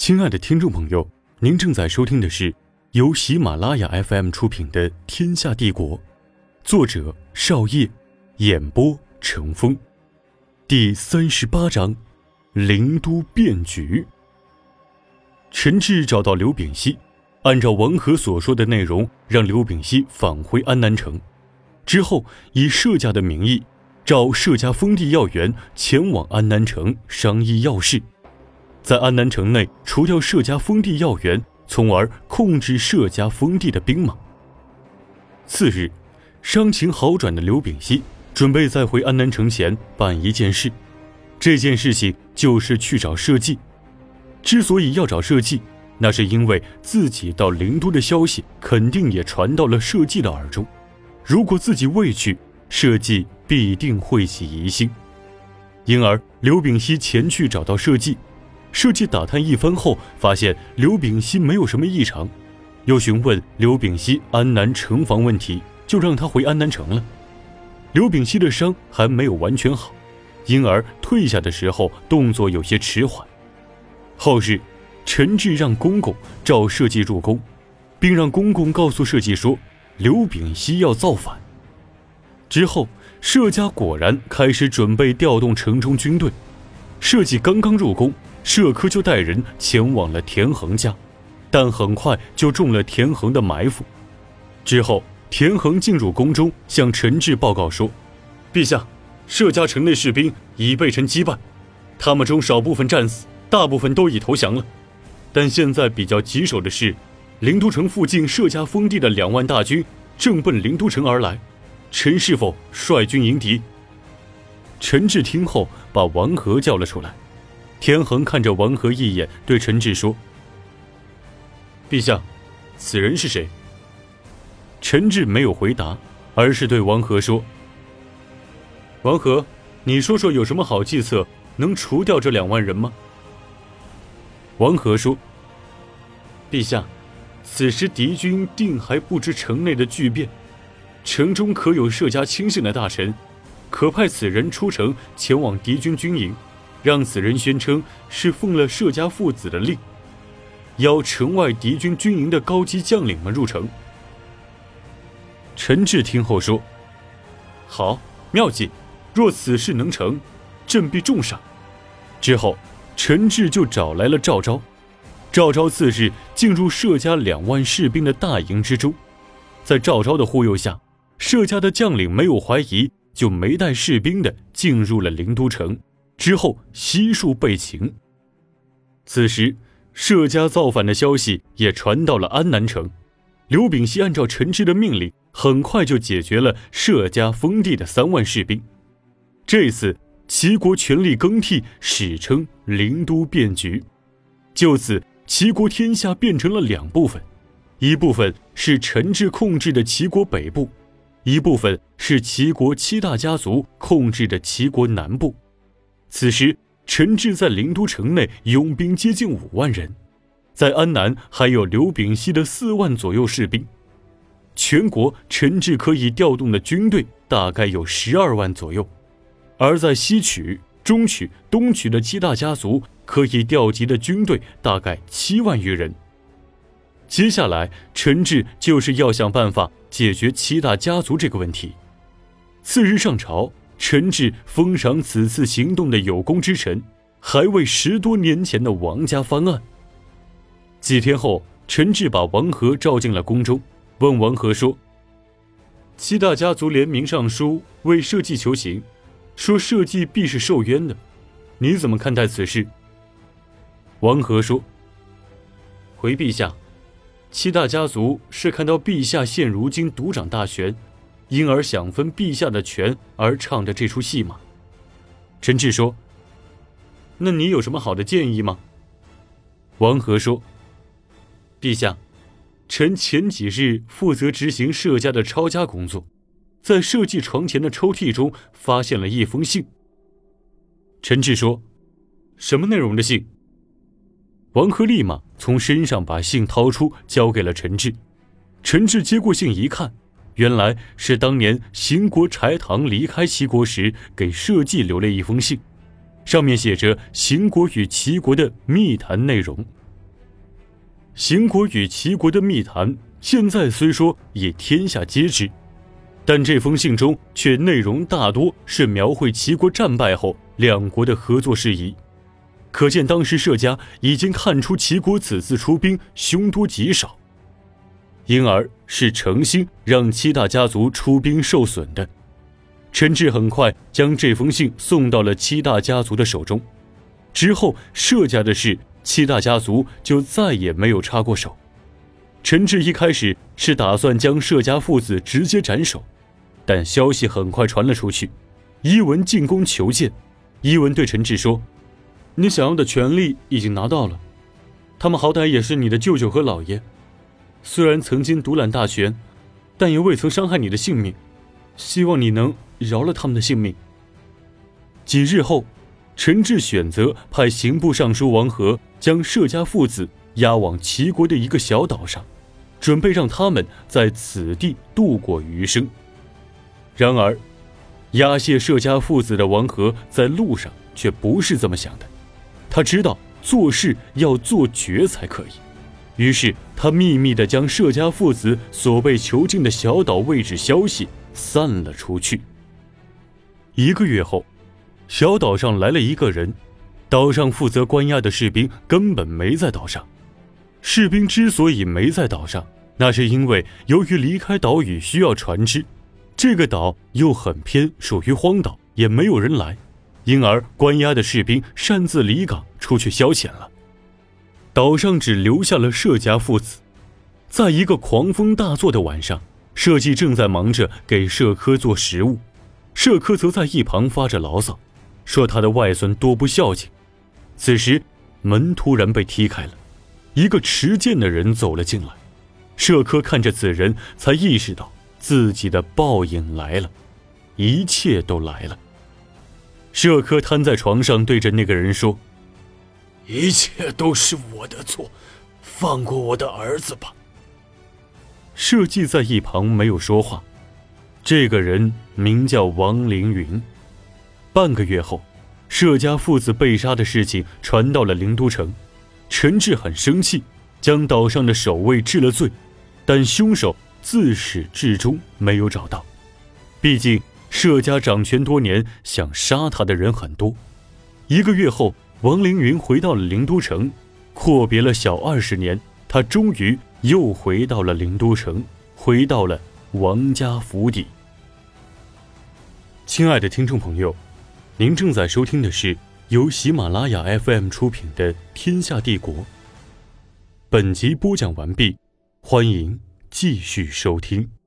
亲爱的听众朋友，您正在收听的是由喜马拉雅 FM 出品的《天下帝国》，作者少叶，演播成风，第三十八章：灵都变局。陈志找到刘秉熙，按照王和所说的内容，让刘秉熙返回安南城，之后以社家的名义，召社家封地要员前往安南城商议要事。在安南城内除掉社家封地要员，从而控制社家封地的兵马。次日，伤情好转的刘秉熙准备在回安南城前办一件事，这件事情就是去找社稷。之所以要找社稷，那是因为自己到灵都的消息肯定也传到了社稷的耳中，如果自己未去，社稷必定会起疑心。因而，刘秉熙前去找到社稷。设计打探一番后，发现刘秉熙没有什么异常，又询问刘秉熙安南城防问题，就让他回安南城了。刘秉熙的伤还没有完全好，因而退下的时候动作有些迟缓。后日，陈志让公公召设计入宫，并让公公告诉设计说，刘秉熙要造反。之后，设家果然开始准备调动城中军队。设计刚刚入宫。社科就带人前往了田横家，但很快就中了田横的埋伏。之后，田横进入宫中，向陈志报告说：“陛下，社家城内士兵已被臣击败，他们中少部分战死，大部分都已投降了。但现在比较棘手的是，灵都城附近社家封地的两万大军正奔灵都城而来，臣是否率军迎敌？”陈志听后，把王和叫了出来。田恒看着王和一眼，对陈志说：“陛下，此人是谁？”陈志没有回答，而是对王和说：“王和，你说说有什么好计策，能除掉这两万人吗？”王和说：“陛下，此时敌军定还不知城内的巨变，城中可有设家亲信的大臣，可派此人出城前往敌军军营。”让此人宣称是奉了社家父子的令，邀城外敌军军营的高级将领们入城。陈志听后说：“好，妙计！若此事能成，朕必重赏。”之后，陈志就找来了赵昭。赵昭次日进入社家两万士兵的大营之中，在赵昭的忽悠下，社家的将领没有怀疑，就没带士兵的进入了灵都城。之后悉数被擒。此时，社家造反的消息也传到了安南城。刘秉熙按照陈志的命令，很快就解决了社家封地的三万士兵。这次齐国权力更替，史称灵都变局。就此，齐国天下变成了两部分：一部分是陈志控制的齐国北部，一部分是齐国七大家族控制的齐国南部。此时，陈志在灵都城内拥兵接近五万人，在安南还有刘秉熙的四万左右士兵。全国陈志可以调动的军队大概有十二万左右，而在西曲、中曲、东曲的七大家族可以调集的军队大概七万余人。接下来，陈志就是要想办法解决七大家族这个问题。次日上朝。陈志封赏此次行动的有功之臣，还为十多年前的王家翻案。几天后，陈志把王和召进了宫中，问王和说：“七大家族联名上书为社稷求情，说社稷必是受冤的，你怎么看待此事？”王和说：“回陛下，七大家族是看到陛下现如今独掌大权。”因而想分陛下的权而唱着这出戏吗？陈志说：“那你有什么好的建议吗？”王和说：“陛下，臣前几日负责执行社家的抄家工作，在社稷床前的抽屉中发现了一封信。”陈志说：“什么内容的信？”王和立马从身上把信掏出，交给了陈志。陈志接过信一看。原来是当年邢国柴堂离开齐国时，给社稷留了一封信，上面写着邢国与齐国的密谈内容，邢国与齐国的密谈，现在虽说也天下皆知，但这封信中却内容大多是描绘齐国战败后两国的合作事宜。可见当时社家已经看出齐国此次出兵凶多吉少，因而是诚心让七大家族出兵受损的。陈志很快将这封信送到了七大家族的手中，之后社家的事，七大家族就再也没有插过手。陈志一开始是打算将社家父子直接斩首，但消息很快传了出去，伊文进宫求见。伊文对陈志说。你想要的权利已经拿到了，他们好歹也是你的舅舅和姥爷，虽然曾经独揽大权，但也未曾伤害你的性命，希望你能饶了他们的性命。几日后，陈志选择派刑部尚书王和将舍家父子押往齐国的一个小岛上，准备让他们在此地度过余生。然而，押解舍家父子的王和在路上却不是这么想的。他知道做事要做绝才可以，于是他秘密地将舍家父子所被囚禁的小岛位置消息散了出去。一个月后，小岛上来了一个人，岛上负责关押的士兵根本没在岛上。士兵之所以没在岛上，那是因为由于离开岛屿需要船只，这个岛又很偏，属于荒岛，也没有人来。因而，关押的士兵擅自离港出去消遣了。岛上只留下了社家父子。在一个狂风大作的晚上，社稷正在忙着给社科做食物，社科则在一旁发着牢骚，说他的外孙多不孝敬。此时，门突然被踢开了，一个持剑的人走了进来。社科看着此人，才意识到自己的报应来了，一切都来了。社科瘫在床上，对着那个人说：“一切都是我的错，放过我的儿子吧。”社稷在一旁没有说话。这个人名叫王凌云。半个月后，社家父子被杀的事情传到了灵都城，陈志很生气，将岛上的守卫治了罪，但凶手自始至终没有找到，毕竟。社家掌权多年，想杀他的人很多。一个月后，王凌云回到了灵都城，阔别了小二十年，他终于又回到了灵都城，回到了王家府邸。亲爱的听众朋友，您正在收听的是由喜马拉雅 FM 出品的《天下帝国》。本集播讲完毕，欢迎继续收听。